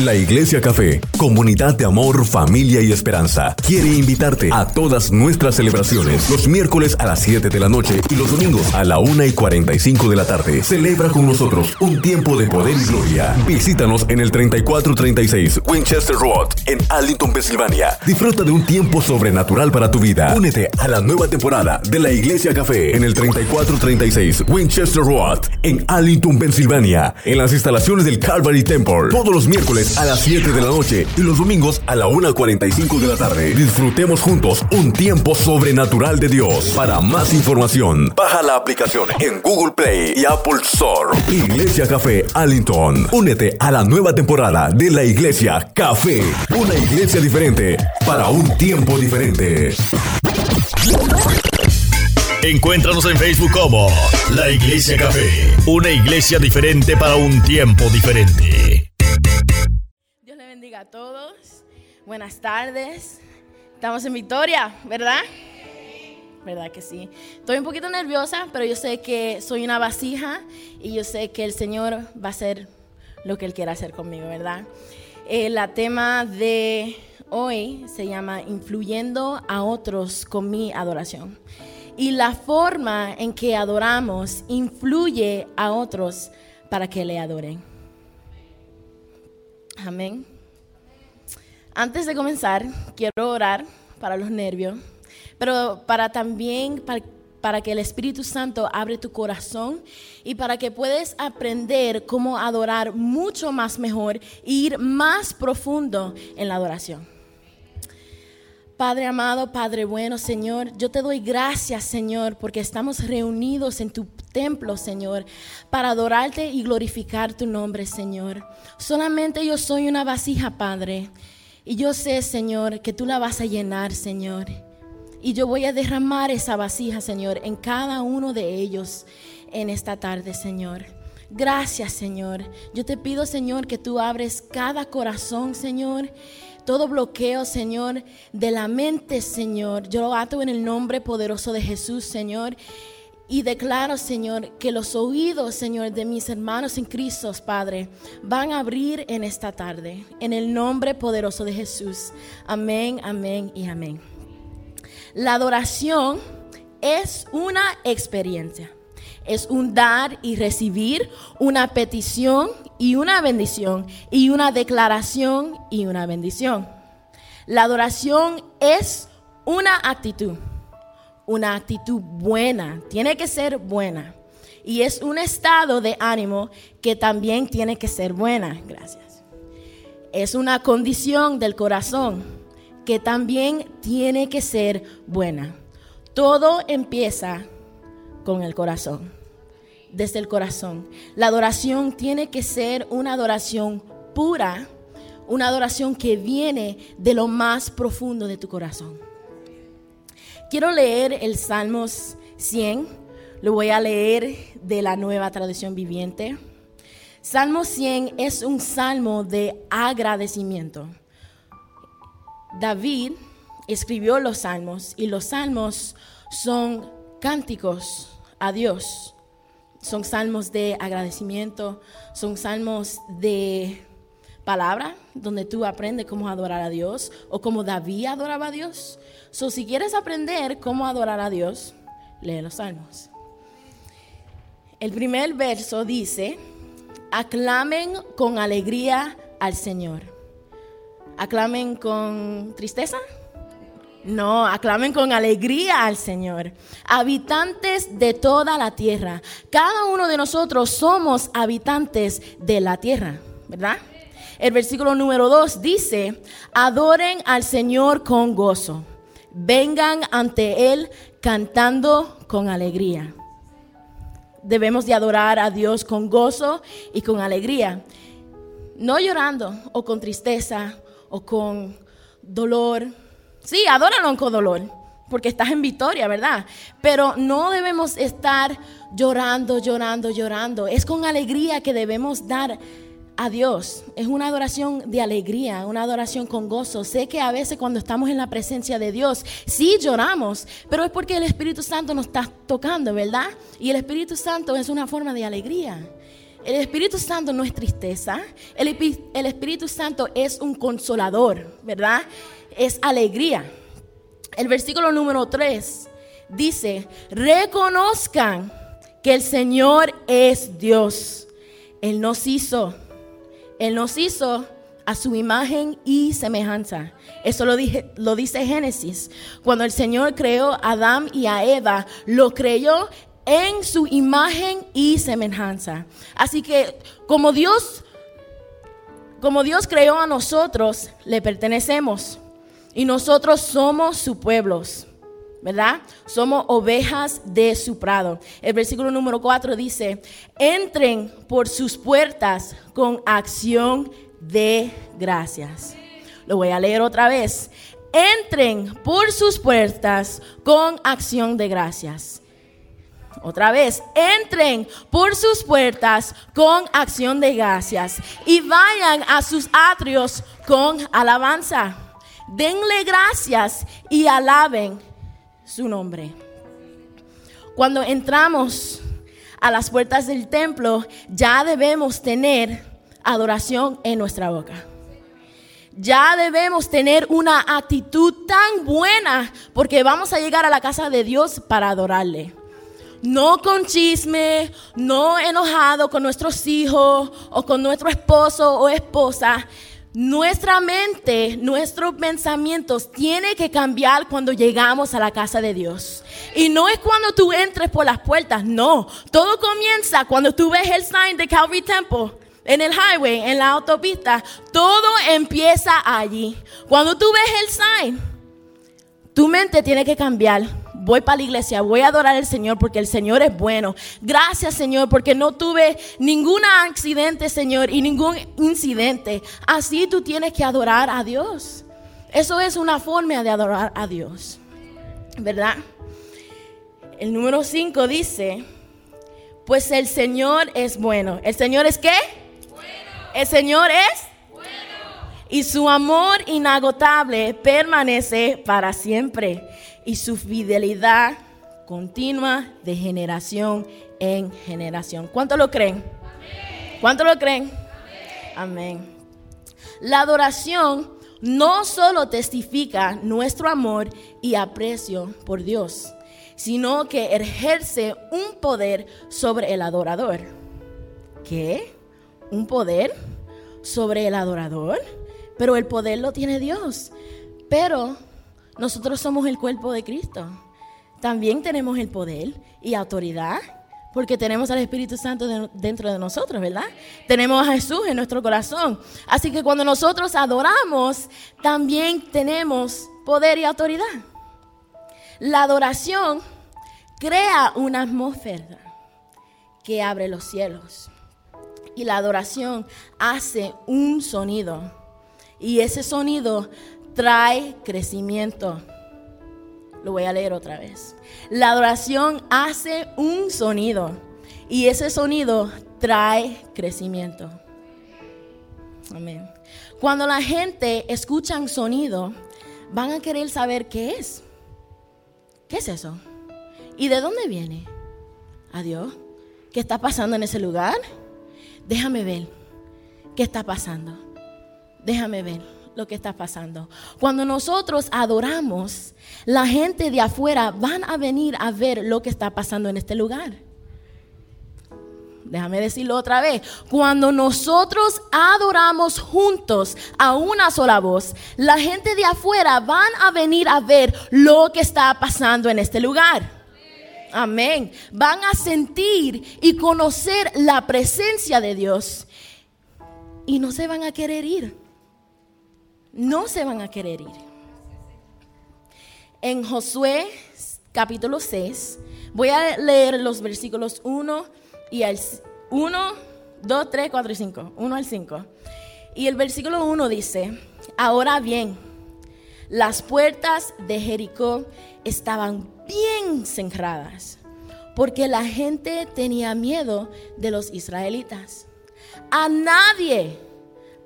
La Iglesia Café, comunidad de amor, familia y esperanza, quiere invitarte a todas nuestras celebraciones los miércoles a las 7 de la noche y los domingos a la 1 y 45 de la tarde. Celebra con nosotros un tiempo de poder y gloria. Visítanos en el 3436 Winchester Road en Arlington, Pensilvania. Disfruta de un tiempo sobrenatural para tu vida. Únete a la nueva temporada de la Iglesia Café en el 3436 Winchester Road en Arlington, Pensilvania, en las instalaciones del Calvary Temple. Todos los miércoles a las 7 de la noche y los domingos a la 1.45 de la tarde. Disfrutemos juntos un tiempo sobrenatural de Dios. Para más información, baja la aplicación en Google Play y Apple Store. Iglesia Café Allington. Únete a la nueva temporada de la Iglesia Café. Una iglesia diferente para un tiempo diferente. Encuéntranos en Facebook como La Iglesia Café, una iglesia diferente para un tiempo diferente a todos. Buenas tardes. Estamos en Victoria, ¿verdad? ¿Verdad que sí? Estoy un poquito nerviosa, pero yo sé que soy una vasija y yo sé que el Señor va a hacer lo que Él quiera hacer conmigo, ¿verdad? Eh, tema de hoy se llama Influyendo a otros con mi adoración. Y la forma en que adoramos influye a otros para que le adoren. Amén. Antes de comenzar, quiero orar para los nervios, pero para también para, que el Espíritu Santo abre tu corazón y para que puedas aprender cómo adorar mucho más mejor e ir más profundo en la adoración. Padre amado, Padre bueno, Señor, yo te doy gracias, Señor, porque estamos reunidos en tu templo, Señor, para adorarte y glorificar tu nombre, Señor. Solamente yo soy una vasija, Padre. Y yo sé, Señor, que tú la vas a llenar, Señor. Y yo voy a derramar esa vasija, Señor, en cada uno de ellos en esta tarde, Señor. Gracias, Señor. Yo te pido, Señor, que tú abres cada corazón, Señor. Todo bloqueo, Señor, de la mente, Señor. Yo lo ato en el nombre poderoso de Jesús, Señor. Y declaro, Señor, que los oídos, Señor, de mis hermanos en Cristo, Padre, van a abrir en esta tarde, en el nombre poderoso de Jesús. Amén, amén y amén. La adoración es una experiencia. Es un dar y recibir, una petición y una bendición, y una declaración y una bendición. La adoración es una actitud una actitud buena, tiene que ser buena. Y es un estado de ánimo que también tiene que ser buena. Gracias. Es una condición del corazón que también tiene que ser buena. Todo empieza con el corazón, desde el corazón. La adoración tiene que ser una adoración pura, una adoración que viene de lo más profundo de tu corazón. Quiero leer el Salmos 100, lo voy a leer de la nueva traducción viviente. Salmo 100 es un salmo de agradecimiento. David escribió los salmos y los salmos son cánticos a Dios. Son salmos de agradecimiento, son salmos de palabra, donde tú aprendes cómo adorar a Dios o cómo David adoraba a Dios. So, si quieres aprender cómo adorar a Dios, lee los salmos. El primer verso dice, aclamen con alegría al Señor. ¿Aclamen con tristeza? No, aclamen con alegría al Señor. Habitantes de toda la tierra. Cada uno de nosotros somos habitantes de la tierra, ¿verdad? El versículo número 2 dice, adoren al Señor con gozo vengan ante Él cantando con alegría. Debemos de adorar a Dios con gozo y con alegría, no llorando o con tristeza o con dolor. Sí, adóralo con dolor, porque estás en victoria, ¿verdad? Pero no debemos estar llorando, llorando, llorando. Es con alegría que debemos dar a Dios. Es una adoración de alegría, una adoración con gozo. Sé que a veces cuando estamos en la presencia de Dios, sí lloramos, pero es porque el Espíritu Santo nos está tocando, ¿verdad? Y el Espíritu Santo es una forma de alegría. El Espíritu Santo no es tristeza. El, Espíritu Santo es un consolador, ¿verdad? Es alegría. El versículo número 3 dice, reconozcan que el Señor es Dios. Él nos hizo. Él nos hizo a su imagen y semejanza. Eso lo, dije, lo dice Génesis. Cuando el Señor creó a Adán y a Eva, lo creyó en su imagen y semejanza. Así que como Dios, como Dios creó a nosotros, le pertenecemos. Y nosotros somos su pueblos. ¿Verdad? Somos ovejas de su prado. El versículo número 4 dice, entren por sus puertas con acción de gracias. Lo voy a leer otra vez. Entren por sus puertas con acción de gracias. Otra vez, entren por sus puertas con acción de gracias y vayan a sus atrios con alabanza. Denle gracias y alaben su nombre. Cuando entramos a las puertas del templo, ya debemos tener adoración en nuestra boca. Ya debemos tener una actitud tan buena porque vamos a llegar a la casa de Dios para adorarle. No con chisme, no enojado con nuestros hijos o con nuestro esposo o esposa. Nuestra mente, nuestros pensamientos tiene que cambiar cuando llegamos a la casa de Dios. Y no es cuando tú entres por las puertas, no. Todo comienza cuando tú ves el sign de Calvary Temple en el highway, en la autopista, todo empieza allí. Cuando tú ves el sign, tu mente tiene que cambiar. Voy para la iglesia, voy a adorar al Señor porque el Señor es bueno. Gracias Señor porque no tuve ningún accidente Señor y ningún incidente. Así tú tienes que adorar a Dios. Eso es una forma de adorar a Dios. ¿Verdad? El número 5 dice, pues el Señor es bueno. ¿El Señor es qué? El Señor es bueno. Y su amor inagotable permanece para siempre. Y su fidelidad continua de generación en generación. ¿Cuánto lo creen? ¿Cuánto lo creen? Amén. La adoración no solo testifica nuestro amor y aprecio por Dios, sino que ejerce un poder sobre el adorador. ¿Qué? un poder sobre el adorador, pero el poder lo tiene Dios. Pero nosotros somos el cuerpo de Cristo. También tenemos el poder y autoridad porque tenemos al Espíritu Santo dentro de nosotros, ¿verdad? Tenemos a Jesús en nuestro corazón. Así que cuando nosotros adoramos, también tenemos poder y autoridad. La adoración crea una atmósfera que abre los cielos y la adoración hace un sonido. Y ese sonido trae crecimiento. Lo voy a leer otra vez. La adoración hace un sonido. Y ese sonido trae crecimiento. Amén. Cuando la gente escucha un sonido, van a querer saber qué es. ¿Qué es eso? ¿Y de dónde viene? Adiós. ¿Qué está pasando en ese lugar? déjame ver qué está pasando. Déjame ver lo que está pasando. Cuando nosotros adoramos, la gente de afuera van a venir a ver lo que está pasando en este lugar. Déjame decirlo otra vez. Cuando nosotros adoramos juntos a una sola voz, la gente de afuera van a venir a ver lo que está pasando en este lugar. Amén. Van a sentir y conocer la presencia de Dios. Y no se van a querer ir. No se van a querer ir. En Josué capítulo 6, voy a leer los versículos 1 y al 1, 2, 3, 4 y 5. 1 al 5. Y el versículo 1 dice, ahora bien, las puertas de Jericó estaban bien cerradas, porque la gente tenía miedo de los israelitas. A nadie,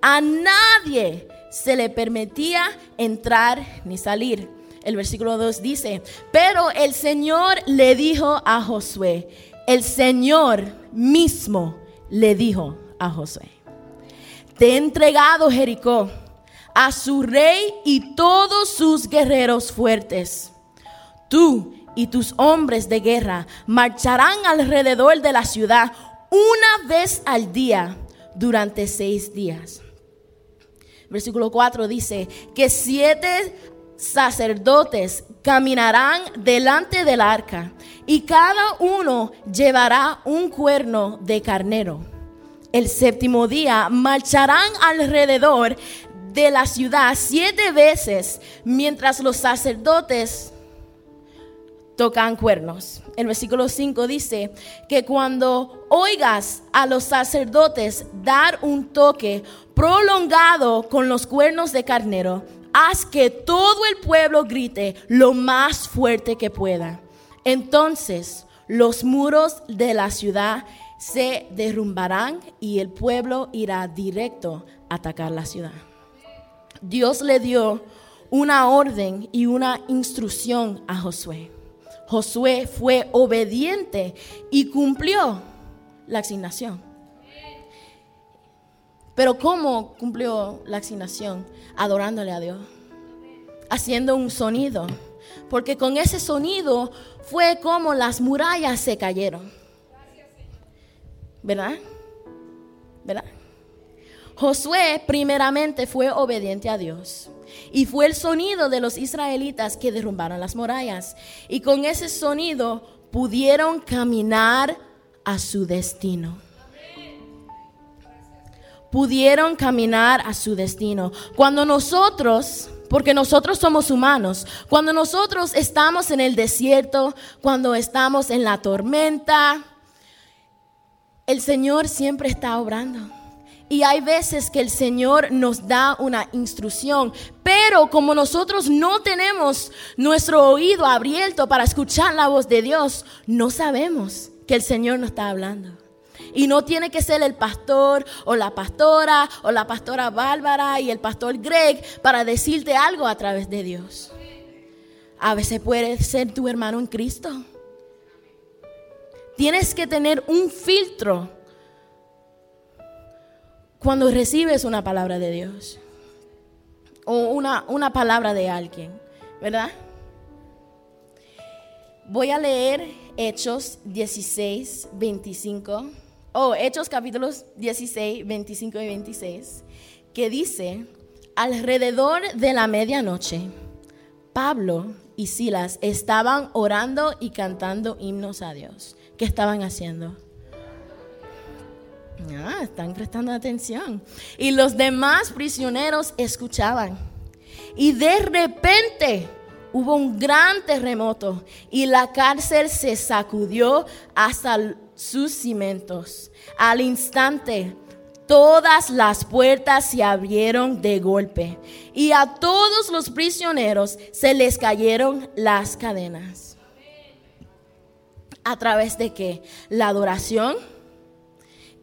a nadie se le permitía entrar ni salir. El versículo 2 dice, pero el Señor le dijo a Josué, el Señor mismo le dijo a Josué, te he entregado Jericó a su rey y todos sus guerreros fuertes. Tú y tus hombres de guerra marcharán alrededor de la ciudad una vez al día durante seis días. Versículo 4 dice que siete sacerdotes caminarán delante del arca y cada uno llevará un cuerno de carnero. El séptimo día marcharán alrededor de la ciudad siete veces mientras los sacerdotes tocan cuernos. El versículo 5 dice que cuando oigas a los sacerdotes dar un toque prolongado con los cuernos de carnero, haz que todo el pueblo grite lo más fuerte que pueda. Entonces los muros de la ciudad se derrumbarán y el pueblo irá directo a atacar la ciudad. Dios le dio una orden y una instrucción a Josué. Josué fue obediente y cumplió la asignación. Pero ¿cómo cumplió la asignación? Adorándole a Dios. Haciendo un sonido. Porque con ese sonido fue como las murallas se cayeron. ¿Verdad? ¿Verdad? Josué primeramente fue obediente a Dios. Y fue el sonido de los israelitas que derrumbaron las murallas. Y con ese sonido pudieron caminar a su destino. Pudieron caminar a su destino. Cuando nosotros, porque nosotros somos humanos, cuando nosotros estamos en el desierto, cuando estamos en la tormenta, el Señor siempre está obrando. Y hay veces que el Señor nos da una instrucción, pero como nosotros no tenemos nuestro oído abierto para escuchar la voz de Dios, no sabemos que el Señor nos está hablando. Y no tiene que ser el pastor o la pastora o la pastora Bárbara y el pastor Greg para decirte algo a través de Dios. A veces puede ser tu hermano en Cristo. Tienes que tener un filtro cuando recibes una palabra de Dios o una, una palabra de alguien, ¿verdad? Voy a leer Hechos 16, 25, o Hechos capítulos 16, 25 y 26, que dice, alrededor de la medianoche, Pablo y Silas estaban orando y cantando himnos a Dios. ¿Qué estaban haciendo? Ah, están prestando atención. Y los demás prisioneros escuchaban. Y de repente hubo un gran terremoto y la cárcel se sacudió hasta sus cimientos. Al instante, todas las puertas se abrieron de golpe y a todos los prisioneros se les cayeron las cadenas. ¿A través de qué? La adoración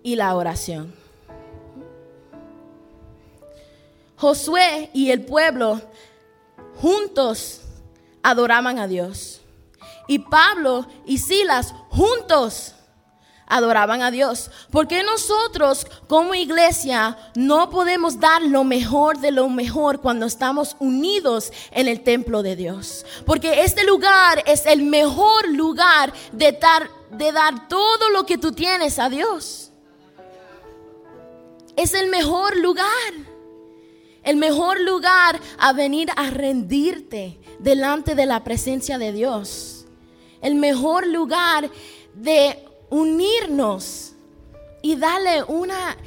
y la oración. Josué y el pueblo juntos adoraban a Dios. Y Pablo y Silas juntos adoraban a Dios. Porque nosotros como iglesia no podemos dar lo mejor de lo mejor cuando estamos unidos en el templo de Dios? Porque este lugar es el mejor lugar de dar, de dar todo lo que tú tienes a Dios es el mejor lugar. El mejor lugar a venir a rendirte delante de la presencia de Dios. El mejor lugar de unirnos y darle una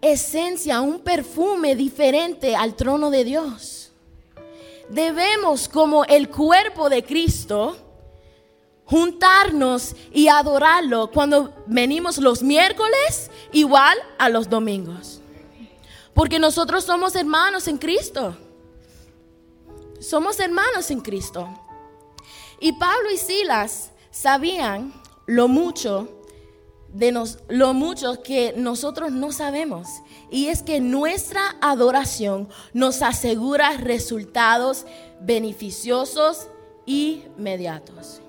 esencia, un perfume diferente al trono de Dios. Debemos, como el cuerpo de Cristo, juntarnos y adorarlo cuando venimos los miércoles igual a los domingos. Porque nosotros somos hermanos en Cristo. Somos hermanos en Cristo. Y Pablo y Silas sabían lo mucho de nos, lo mucho que nosotros no sabemos. Y es que nuestra adoración nos asegura resultados beneficiosos inmediatos.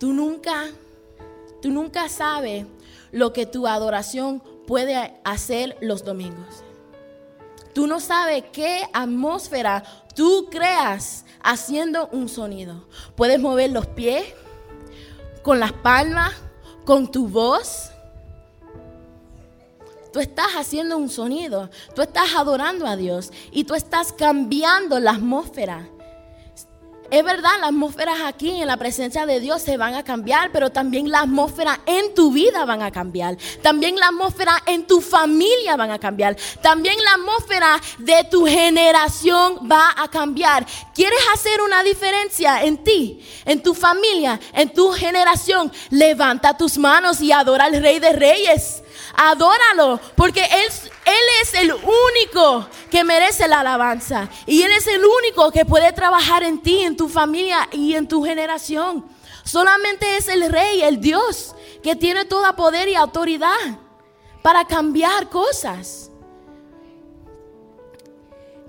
Tú nunca, tú nunca sabes lo que tu adoración puede hacer los domingos. Tú no sabes qué atmósfera tú creas haciendo un sonido. Puedes mover los pies con las palmas, con tu voz. Tú estás haciendo un sonido, tú estás adorando a Dios y tú estás cambiando la atmósfera. Es verdad, las atmósferas aquí en la presencia de Dios se van a cambiar, pero también la atmósfera en tu vida van a cambiar. También la atmósfera en tu familia van a cambiar. También la atmósfera de tu generación va a cambiar. ¿Quieres hacer una diferencia en ti, en tu familia, en tu generación? Levanta tus manos y adora al Rey de Reyes. Adóralo, porque él, él es el único que merece la alabanza. Y Él es el único que puede trabajar en ti, en tu familia y en tu generación. Solamente es el Rey, el Dios, que tiene todo poder y autoridad para cambiar cosas.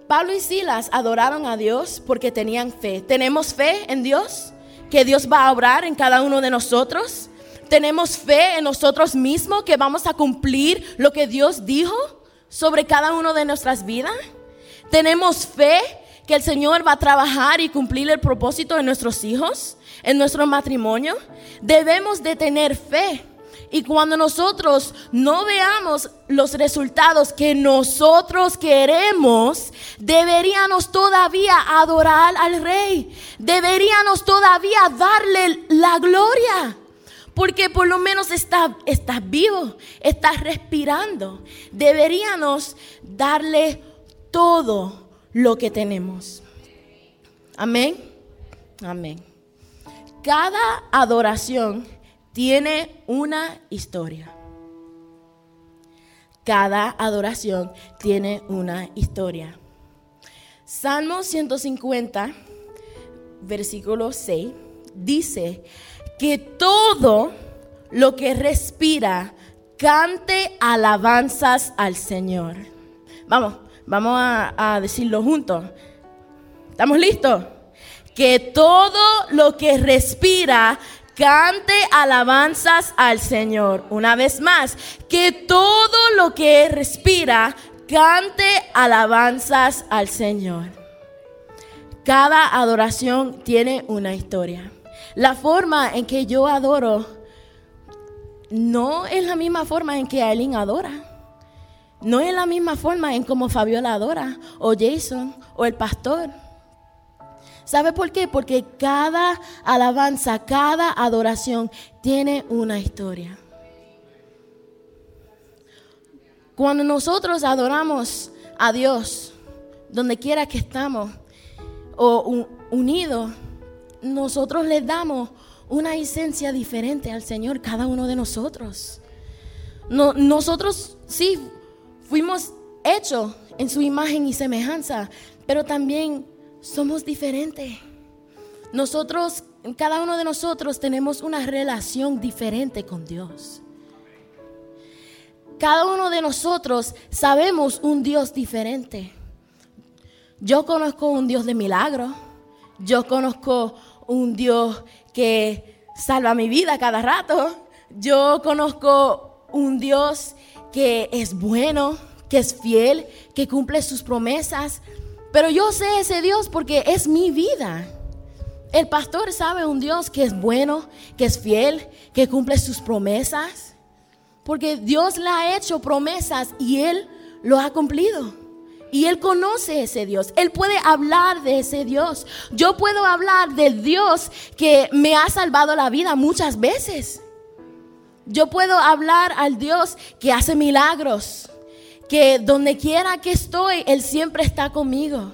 Pablo y Silas adoraron a Dios porque tenían fe. ¿Tenemos fe en Dios? ¿Que Dios va a obrar en cada uno de nosotros? Tenemos fe en nosotros mismos que vamos a cumplir lo que Dios dijo sobre cada uno de nuestras vidas. Tenemos fe que el Señor va a trabajar y cumplir el propósito de nuestros hijos, en nuestro matrimonio. Debemos de tener fe. Y cuando nosotros no veamos los resultados que nosotros queremos, deberíamos todavía adorar al Rey. Deberíamos todavía darle la gloria. Porque por lo menos estás, vivo, estás respirando. Deberíamos darle todo lo que tenemos. Amén. Amén. Cada adoración tiene una historia. Cada adoración tiene una historia. Salmo 150, versículo 6, dice, que todo lo que respira cante alabanzas al Señor. Vamos, vamos a, decirlo juntos. ¿Estamos listos? Que todo lo que respira cante alabanzas al Señor. Una vez más, que todo lo que respira cante alabanzas al Señor. Cada adoración tiene una historia. La forma en que yo adoro no es la misma forma en que Aileen adora. No es la misma forma en como Fabiola adora, o Jason, o el pastor. ¿Sabe por qué? Porque cada alabanza, cada adoración tiene una historia. Cuando nosotros adoramos a Dios, donde quiera que estamos, o unidos, nosotros le damos una esencia diferente al Señor, cada uno de nosotros. nosotros sí fuimos hechos en su imagen y semejanza, pero también somos diferentes. Nosotros, cada uno de nosotros tenemos una relación diferente con Dios. Cada uno de nosotros sabemos un Dios diferente. Yo conozco un Dios de milagro. Yo conozco un Dios que salva mi vida cada rato. Yo conozco un Dios que es bueno, que es fiel, que cumple sus promesas. Pero yo sé ese Dios porque es mi vida. El pastor sabe un Dios que es bueno, que es fiel, que cumple sus promesas. Porque Dios le ha hecho promesas y Él lo ha cumplido. Y Él conoce ese Dios. Él puede hablar de ese Dios. Yo puedo hablar del Dios que me ha salvado la vida muchas veces. Yo puedo hablar al Dios que hace milagros. Que donde quiera que estoy, Él siempre está conmigo.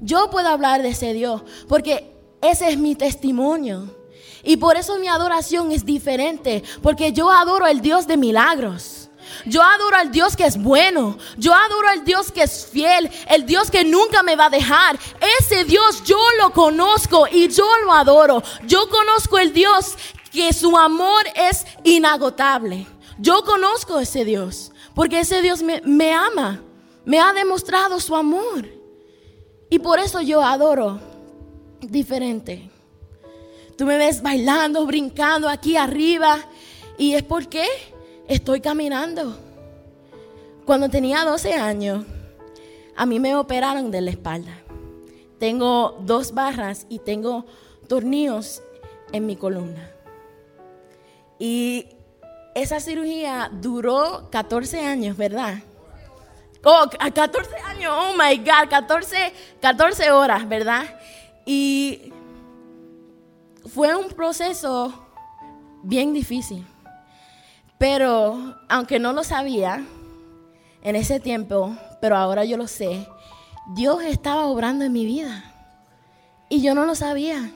Yo puedo hablar de ese Dios porque ese es mi testimonio. Y por eso mi adoración es diferente. Porque yo adoro al Dios de milagros. Yo adoro al Dios que es bueno. Yo adoro al Dios que es fiel. El Dios que nunca me va a dejar. Ese Dios yo lo conozco y yo lo adoro. Yo conozco el Dios que su amor es inagotable. Yo conozco ese Dios. Porque ese Dios me, me ama. Me ha demostrado su amor. Y por eso yo adoro diferente. Tú me ves bailando, brincando aquí arriba. ¿Y es por qué? Estoy caminando. Cuando tenía 12 años, a mí me operaron de la espalda. Tengo dos barras y tengo tornillos en mi columna. Y esa cirugía duró 14 años, ¿verdad? Oh, 14 años, oh my God, 14, 14 horas, ¿verdad? Y fue un proceso bien difícil. Pero aunque no lo sabía en ese tiempo, pero ahora yo lo sé, Dios estaba obrando en mi vida. Y yo no lo sabía.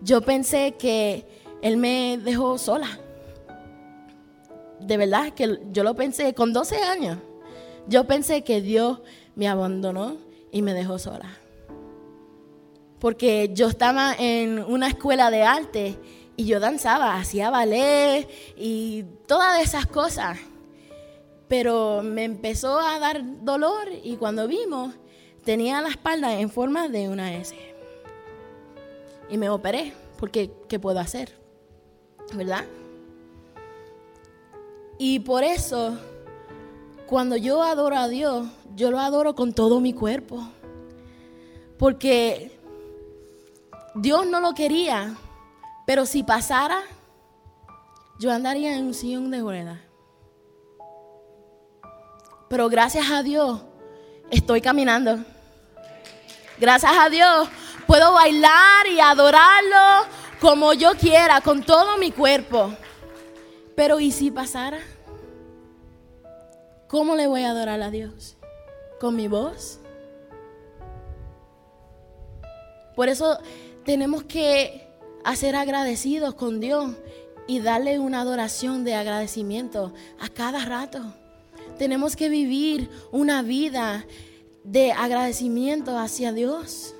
Yo pensé que Él me dejó sola. De verdad que yo lo pensé con 12 años. Yo pensé que Dios me abandonó y me dejó sola. Porque yo estaba en una escuela de arte y yo danzaba, hacía ballet y todas esas cosas. Pero me empezó a dar dolor y cuando vimos tenía la espalda en forma de una S. Y me operé porque ¿qué puedo hacer? ¿Verdad? Y por eso cuando yo adoro a Dios, yo lo adoro con todo mi cuerpo. Porque Dios no lo quería, pero si pasara, yo andaría en un sillón de ruedas. Pero gracias a Dios, estoy caminando. Gracias a Dios, puedo bailar y adorarlo como yo quiera, con todo mi cuerpo. Pero ¿y si pasara? ¿Cómo le voy a adorar a Dios? ¿Con mi voz? Por eso tenemos que hacer agradecidos con Dios y darle una adoración de agradecimiento a cada rato. Tenemos que vivir una vida de agradecimiento hacia Dios.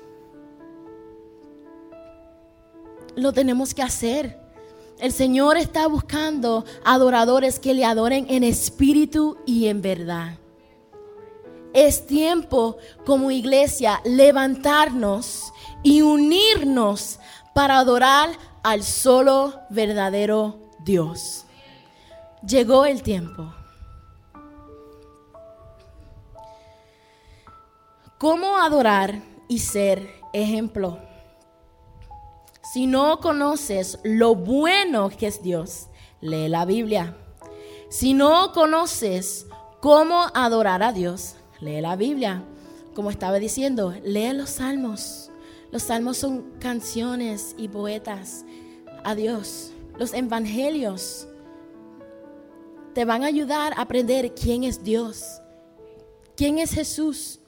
Lo tenemos que hacer. El Señor está buscando adoradores que le adoren en espíritu y en verdad. Es tiempo como iglesia levantarnos y unirnos para adorar al solo verdadero Dios. Llegó el tiempo. ¿Cómo adorar y ser ejemplo? Si no conoces lo bueno que es Dios, lee la Biblia. Si no conoces cómo adorar a Dios, lee la Biblia. Como estaba diciendo, lee los salmos. Los salmos son canciones y poetas a Dios. Los evangelios te van a ayudar a aprender quién es Dios, quién es Jesús,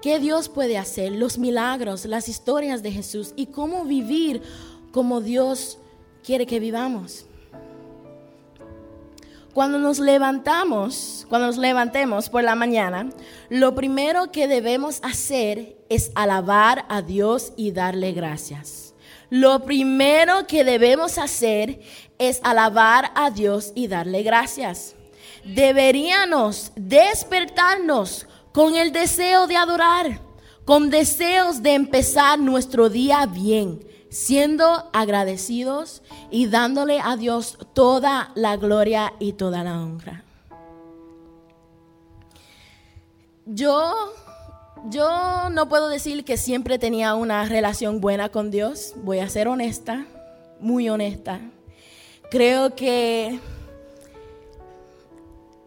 qué Dios puede hacer, los milagros, las historias de Jesús y cómo vivir como Dios quiere que vivamos. Cuando nos levantamos, cuando nos levantemos por la mañana, lo primero que debemos hacer es alabar a Dios y darle gracias. Lo primero que debemos hacer es alabar a Dios y darle gracias. Deberíamos despertarnos con el deseo de adorar, con deseos de empezar nuestro día bien, siendo agradecidos y dándole a Dios toda la gloria y toda la honra. Yo, yo no puedo decir que siempre tenía una relación buena con Dios, voy a ser honesta, muy honesta. Creo que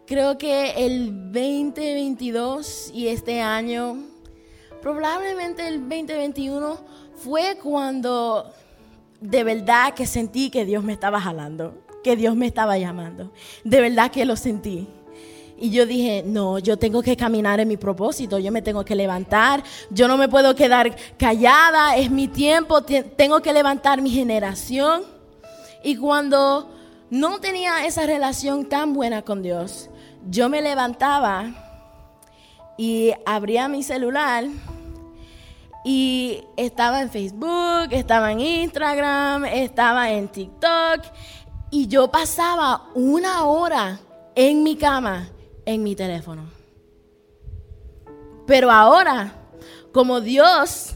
Creo que el 2022 y este año, probablemente el 2021, fue cuando de verdad que sentí que Dios me estaba jalando, que Dios me estaba llamando. De verdad que lo sentí. Y yo dije, no, yo tengo que caminar en mi propósito, yo me tengo que levantar, yo no me puedo quedar callada, es mi tiempo, tengo que levantar mi generación. Y cuando no tenía esa relación tan buena con Dios, yo me levantaba y abría mi celular y estaba en Facebook, estaba en Instagram, estaba en TikTok y yo pasaba una hora en mi cama en mi teléfono. Pero ahora, como Dios,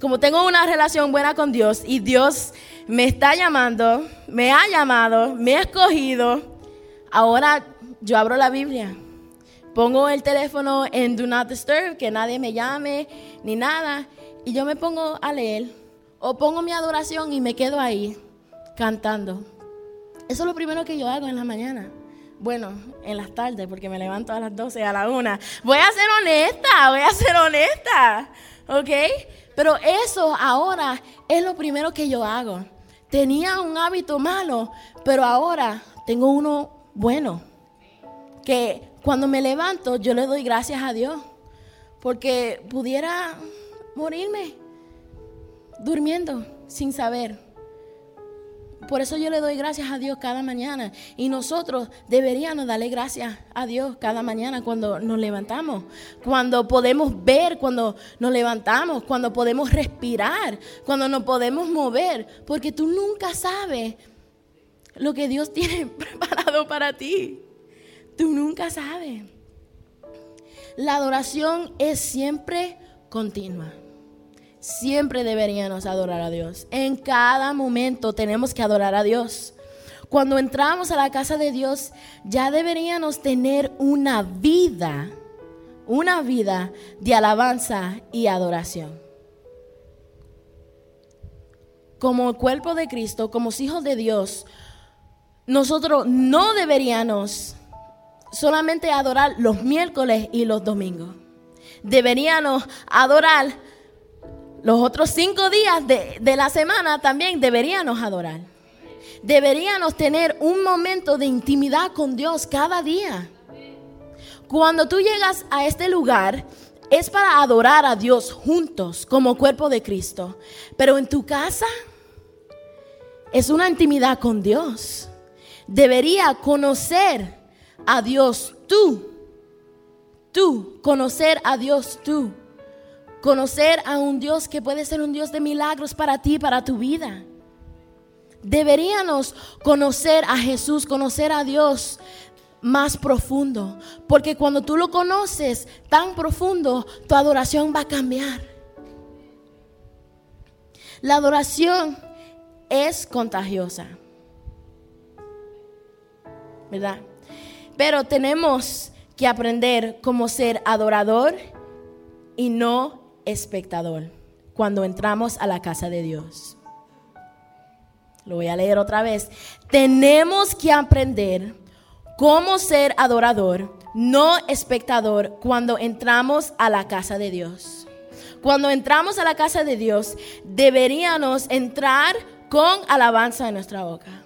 como tengo una relación buena con Dios y Dios me está llamando, me ha llamado, me ha escogido, ahora yo abro la Biblia, pongo el teléfono en Do Not Disturb, que nadie me llame ni nada, y yo me pongo a leer, o pongo mi adoración y me quedo ahí cantando. Eso es lo primero que yo hago en la mañana. Bueno, en las tardes, porque me levanto a las 12, a la 1. Voy a ser honesta, voy a ser honesta, ¿ok? Pero eso ahora es lo primero que yo hago. Tenía un hábito malo, pero ahora tengo uno bueno. Que cuando me levanto yo le doy gracias a Dios. Porque pudiera morirme durmiendo sin saber. Por eso yo le doy gracias a Dios cada mañana. Y nosotros deberíamos darle gracias a Dios cada mañana cuando nos levantamos. Cuando podemos ver, cuando nos levantamos, cuando podemos respirar, cuando nos podemos mover. Porque tú nunca sabes lo que Dios tiene preparado para ti. Tú nunca sabes. La adoración es siempre continua. Siempre deberíamos adorar a Dios. En cada momento tenemos que adorar a Dios. Cuando entramos a la casa de Dios, ya deberíamos tener una vida, una vida de alabanza y adoración. Como cuerpo de Cristo, como hijos de Dios, nosotros no deberíamos solamente adorar los miércoles y los domingos. Deberíamos adorar los otros cinco días de, la semana también deberíamos adorar. Deberíamos tener un momento de intimidad con Dios cada día. Cuando tú llegas a este lugar, es para adorar a Dios juntos como cuerpo de Cristo. Pero en tu casa es una intimidad con Dios. Debería conocer a Dios tú. Tú, conocer a Dios tú. Conocer a un Dios que puede ser un Dios de milagros para ti, para tu vida. Deberíamos conocer a Jesús, conocer a Dios más profundo. Porque cuando tú lo conoces tan profundo, tu adoración va a cambiar. La adoración es contagiosa. ¿Verdad? Pero tenemos que aprender cómo ser adorador y no espectador cuando entramos a la casa de Dios. Lo voy a leer otra vez. Tenemos que aprender cómo ser adorador, no espectador, cuando entramos a la casa de Dios. Cuando entramos a la casa de Dios, deberíamos entrar con alabanza en nuestra boca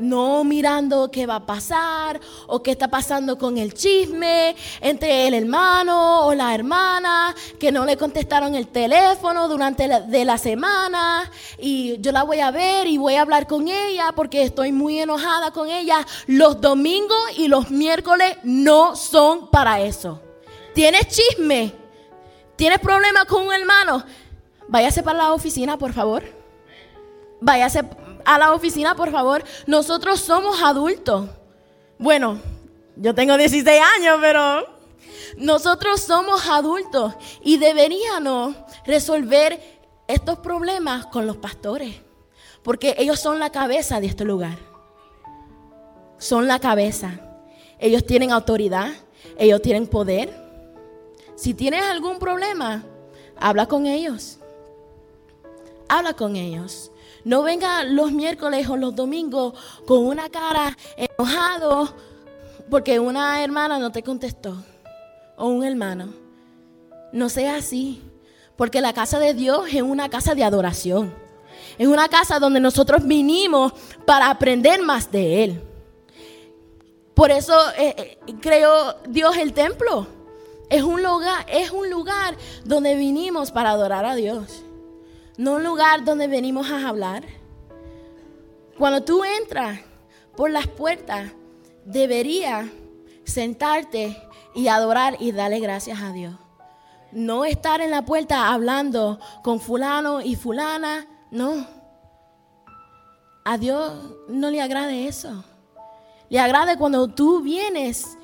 no mirando qué va a pasar o qué está pasando con el chisme entre el hermano o la hermana que no le contestaron el teléfono durante la, de la semana y yo la voy a ver y voy a hablar con ella porque estoy muy enojada con ella. Los domingos y los miércoles no son para eso. ¿Tienes chisme? ¿Tienes problemas con un hermano? Váyase para la oficina, por favor. Váyase a la oficina, por favor. Nosotros somos adultos. Bueno, yo tengo 16 años, pero nosotros somos adultos y deberíamos resolver estos problemas con los pastores, porque ellos son la cabeza de este lugar. Son la cabeza. Ellos tienen autoridad, ellos tienen poder. Si tienes algún problema, habla con ellos. Habla con ellos. No venga los miércoles o los domingos con una cara enojado porque una hermana no te contestó o un hermano. No sea así, porque la casa de Dios es una casa de adoración. Es una casa donde nosotros vinimos para aprender más de Él. Por eso eh, eh, creó Dios el templo. Es un lugar, es un lugar donde vinimos para adorar a Dios no un lugar donde venimos a hablar. Cuando tú entras por las puertas, debería sentarte y adorar y darle gracias a Dios. No estar en la puerta hablando con fulano y fulana, no. A Dios no le agrade eso. Le agrade cuando tú vienes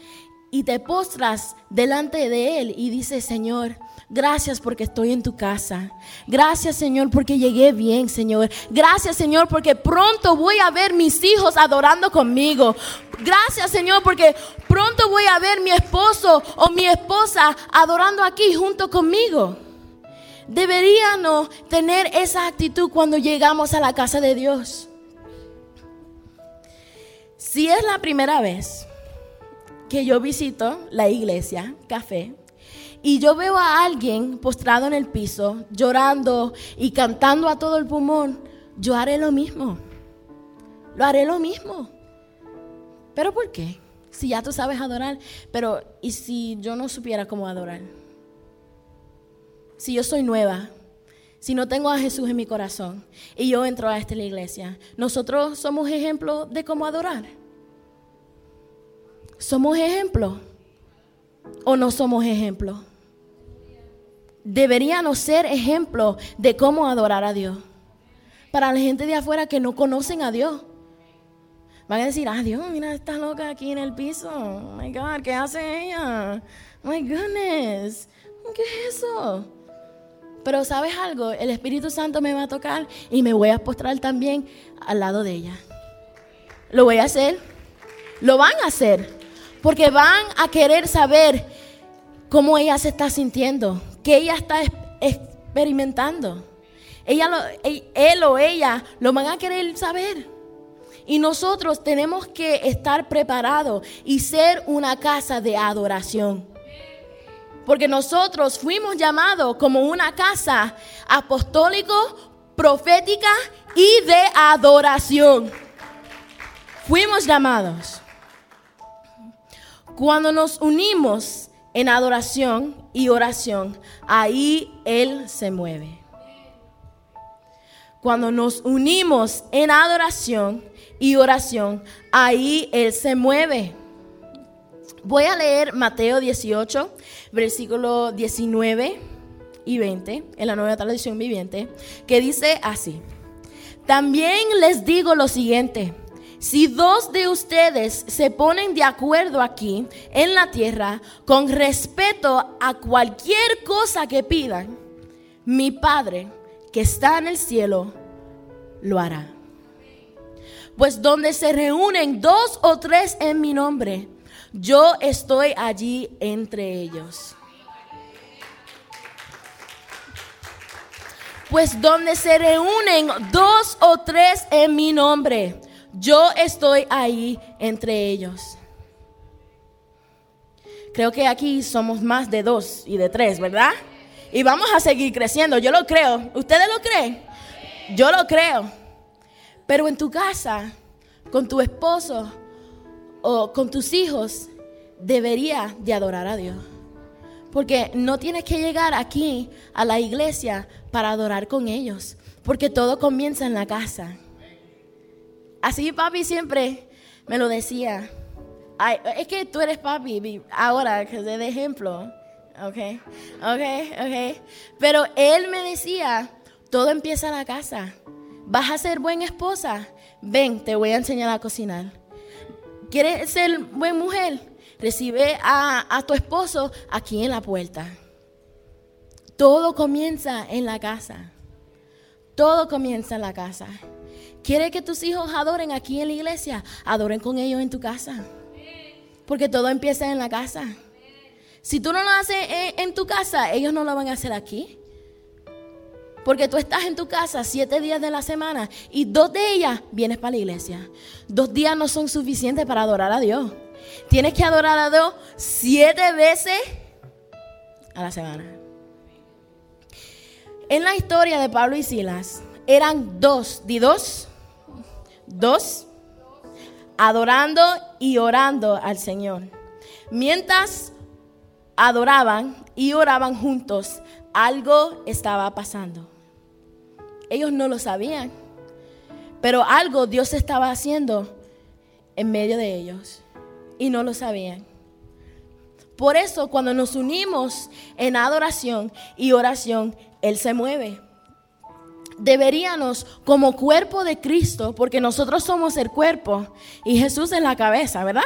y te postras delante de Él y dices, Señor, Gracias porque estoy en tu casa. Gracias Señor porque llegué bien, Señor. Gracias Señor porque pronto voy a ver mis hijos adorando conmigo. Gracias Señor porque pronto voy a ver mi esposo o mi esposa adorando aquí junto conmigo. Deberíamos tener esa actitud cuando llegamos a la casa de Dios. Si es la primera vez que yo visito la iglesia, café, y yo veo a alguien postrado en el piso, llorando y cantando a todo el pulmón, yo haré lo mismo. Lo haré lo mismo. ¿Pero por qué? Si ya tú sabes adorar, pero ¿y si yo no supiera cómo adorar? Si yo soy nueva, si no tengo a Jesús en mi corazón y yo entro a esta iglesia, nosotros somos ejemplo de cómo adorar. ¿Somos ejemplo o no somos ejemplo? Deberíamos ser ejemplo de cómo adorar a Dios. Para la gente de afuera que no conocen a Dios. Van a decir, ah, Dios, mira, está loca aquí en el piso. Oh my God, ¿qué hace ella? Oh my goodness, ¿qué es eso? Pero sabes algo, el Espíritu Santo me va a tocar y me voy a postrar también al lado de ella. Lo voy a hacer. Lo van a hacer. Porque van a querer saber cómo ella se está sintiendo, que ella está experimentando. Ella él o ella lo van a querer saber. Y nosotros tenemos que estar preparados y ser una casa de adoración. Porque nosotros fuimos llamados como una casa apostólico, profética y de adoración. Fuimos llamados. Cuando nos unimos en adoración y oración, ahí Él se mueve. Cuando nos unimos en adoración y oración, ahí Él se mueve. Voy a leer Mateo 18, versículo 19 y 20, en la nueva tradición viviente, que dice así. También les digo lo siguiente si dos de ustedes se ponen de acuerdo aquí en la tierra con respeto a cualquier cosa que pidan, mi Padre que está en el cielo lo hará. Pues donde se reúnen dos o tres en mi nombre, yo estoy allí entre ellos. Pues donde se reúnen dos o tres en mi nombre, yo estoy ahí entre ellos. Creo que aquí somos más de dos y de tres, ¿verdad? Y vamos a seguir creciendo. Yo lo creo. ¿Ustedes lo creen? Yo lo creo. Pero en tu casa, con tu esposo o con tus hijos, debería de adorar a Dios. Porque no tienes que llegar aquí a la iglesia para adorar con ellos. Porque todo comienza en la casa. Así papi siempre me lo decía. es que tú eres papi ahora, que de ejemplo. Ok, ok, ok. Pero él me decía, todo empieza en la casa. ¿Vas a ser buena esposa? Ven, te voy a enseñar a cocinar. ¿Quieres ser buena mujer? Recibe a, a tu esposo aquí en la puerta. Todo comienza en la casa. Todo comienza en la casa. ¿Quieres que tus hijos adoren aquí en la iglesia? Adoren con ellos en tu casa. Porque todo empieza en la casa. Si tú no lo haces en, tu casa, ellos no lo van a hacer aquí. Porque tú estás en tu casa siete días de la semana y dos de ellas vienes para la iglesia. Dos días no son suficientes para adorar a Dios. Tienes que adorar a Dios siete veces a la semana. En la historia de Pablo y Silas, eran dos, ¿di dos? Dos, adorando y orando al Señor. Mientras adoraban y oraban juntos, algo estaba pasando. Ellos no lo sabían, pero algo Dios estaba haciendo en medio de ellos y no lo sabían. Por eso cuando nos unimos en adoración y oración, Él se mueve deberíamos como cuerpo de Cristo, porque nosotros somos el cuerpo y Jesús es la cabeza, ¿verdad?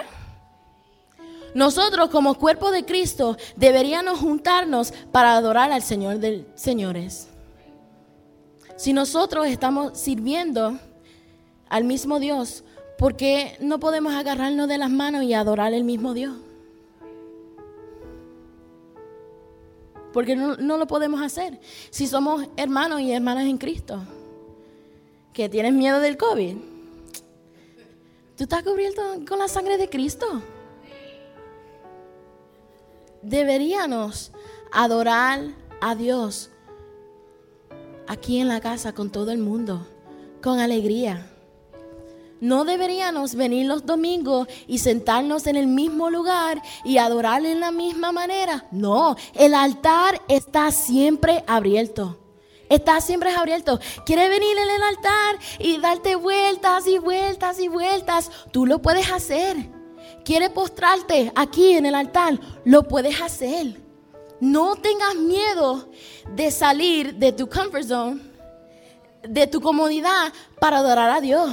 Nosotros como cuerpo de Cristo deberíamos juntarnos para adorar al Señor de señores. Si nosotros estamos sirviendo al mismo Dios, ¿por qué no podemos agarrarnos de las manos y adorar al mismo Dios? Porque no, no, lo podemos hacer si somos hermanos y hermanas en Cristo. ¿Que tienes miedo del COVID? ¿Tú estás cubierto con la sangre de Cristo? Deberíamos adorar a Dios aquí en la casa con todo el mundo, con alegría. No deberíamos venir los domingos y sentarnos en el mismo lugar y adorarle en la misma manera. No, el altar está siempre abierto. Está siempre abierto. Quiere venir en el altar y darte vueltas y vueltas y vueltas. Tú lo puedes hacer. Quiere postrarte aquí en el altar. Lo puedes hacer. No tengas miedo de salir de tu comfort zone, de tu comodidad para adorar a Dios.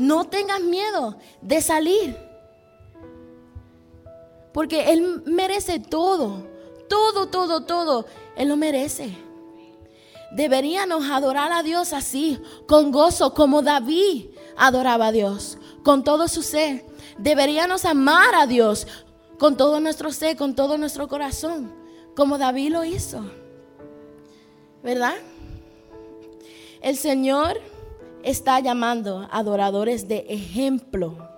No tengas miedo de salir. Porque Él merece todo. Todo, todo, todo. Él lo merece. Deberíamos adorar a Dios así, con gozo, como David adoraba a Dios, con todo su ser. Deberíamos amar a Dios con todo nuestro ser, con todo nuestro corazón, como David lo hizo. ¿Verdad? El Señor está llamando adoradores de ejemplo.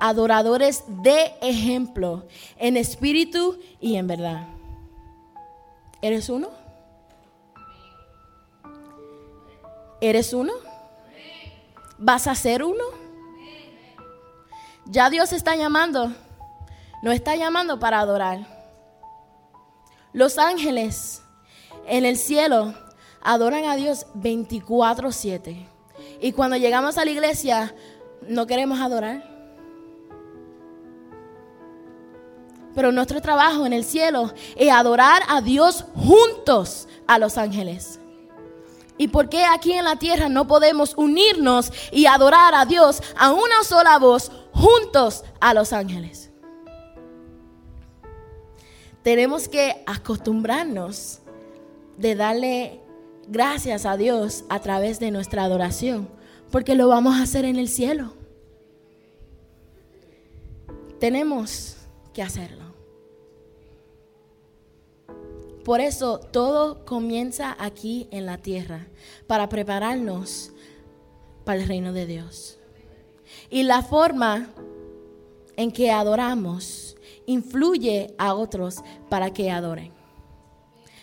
Adoradores de ejemplo en espíritu y en verdad. ¿Eres uno? ¿Eres uno? ¿Vas a ser uno? Ya Dios está llamando nos está llamando para adorar. Los ángeles en el cielo adoran a Dios 24/7. Y cuando llegamos a la iglesia, no queremos adorar. Pero nuestro trabajo en el cielo es adorar a Dios juntos a los ángeles. ¿Y por qué aquí en la tierra no podemos unirnos y adorar a Dios a una sola voz juntos a los ángeles? tenemos que acostumbrarnos de darle gracias a Dios a través de nuestra adoración, porque lo vamos a hacer en el cielo. Tenemos que hacerlo. Por eso todo comienza aquí en la tierra, para prepararnos para el reino de Dios. Y la forma en que adoramos influye a otros para que adoren.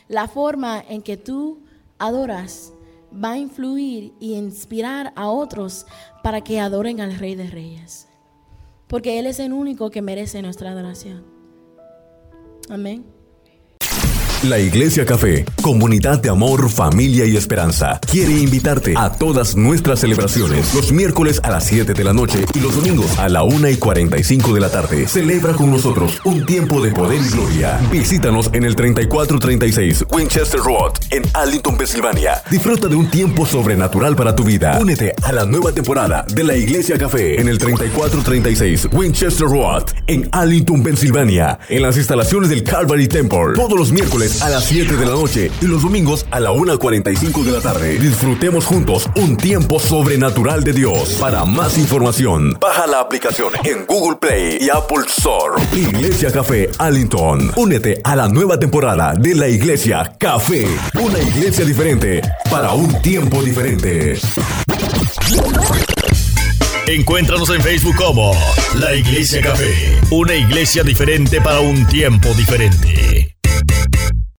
La forma en que tú adoras va a influir y inspirar a otros para que adoren al Rey de Reyes. Porque Él es el único que merece nuestra adoración. Amén. La Iglesia Café, comunidad de amor, familia y esperanza, quiere invitarte a todas nuestras celebraciones los miércoles a las 7 de la noche y los domingos a la 1 y 45 de la tarde. Celebra con nosotros un tiempo de poder y gloria. Visítanos en el 3436 Winchester Road en Arlington, Pensilvania. Disfruta de un tiempo sobrenatural para tu vida. Únete a la nueva temporada de la Iglesia Café en el 3436 Winchester Road en Arlington, Pensilvania, en las instalaciones del Calvary Temple. Todos los miércoles a las 7 de la noche y los domingos a la 1.45 de la tarde. Disfrutemos juntos un tiempo sobrenatural de Dios. Para más información, baja la aplicación en Google Play y Apple Store. Iglesia Café Allington. Únete a la nueva temporada de la Iglesia Café. Una iglesia diferente para un tiempo diferente. Encuéntranos en Facebook como La Iglesia Café, una iglesia diferente para un tiempo diferente.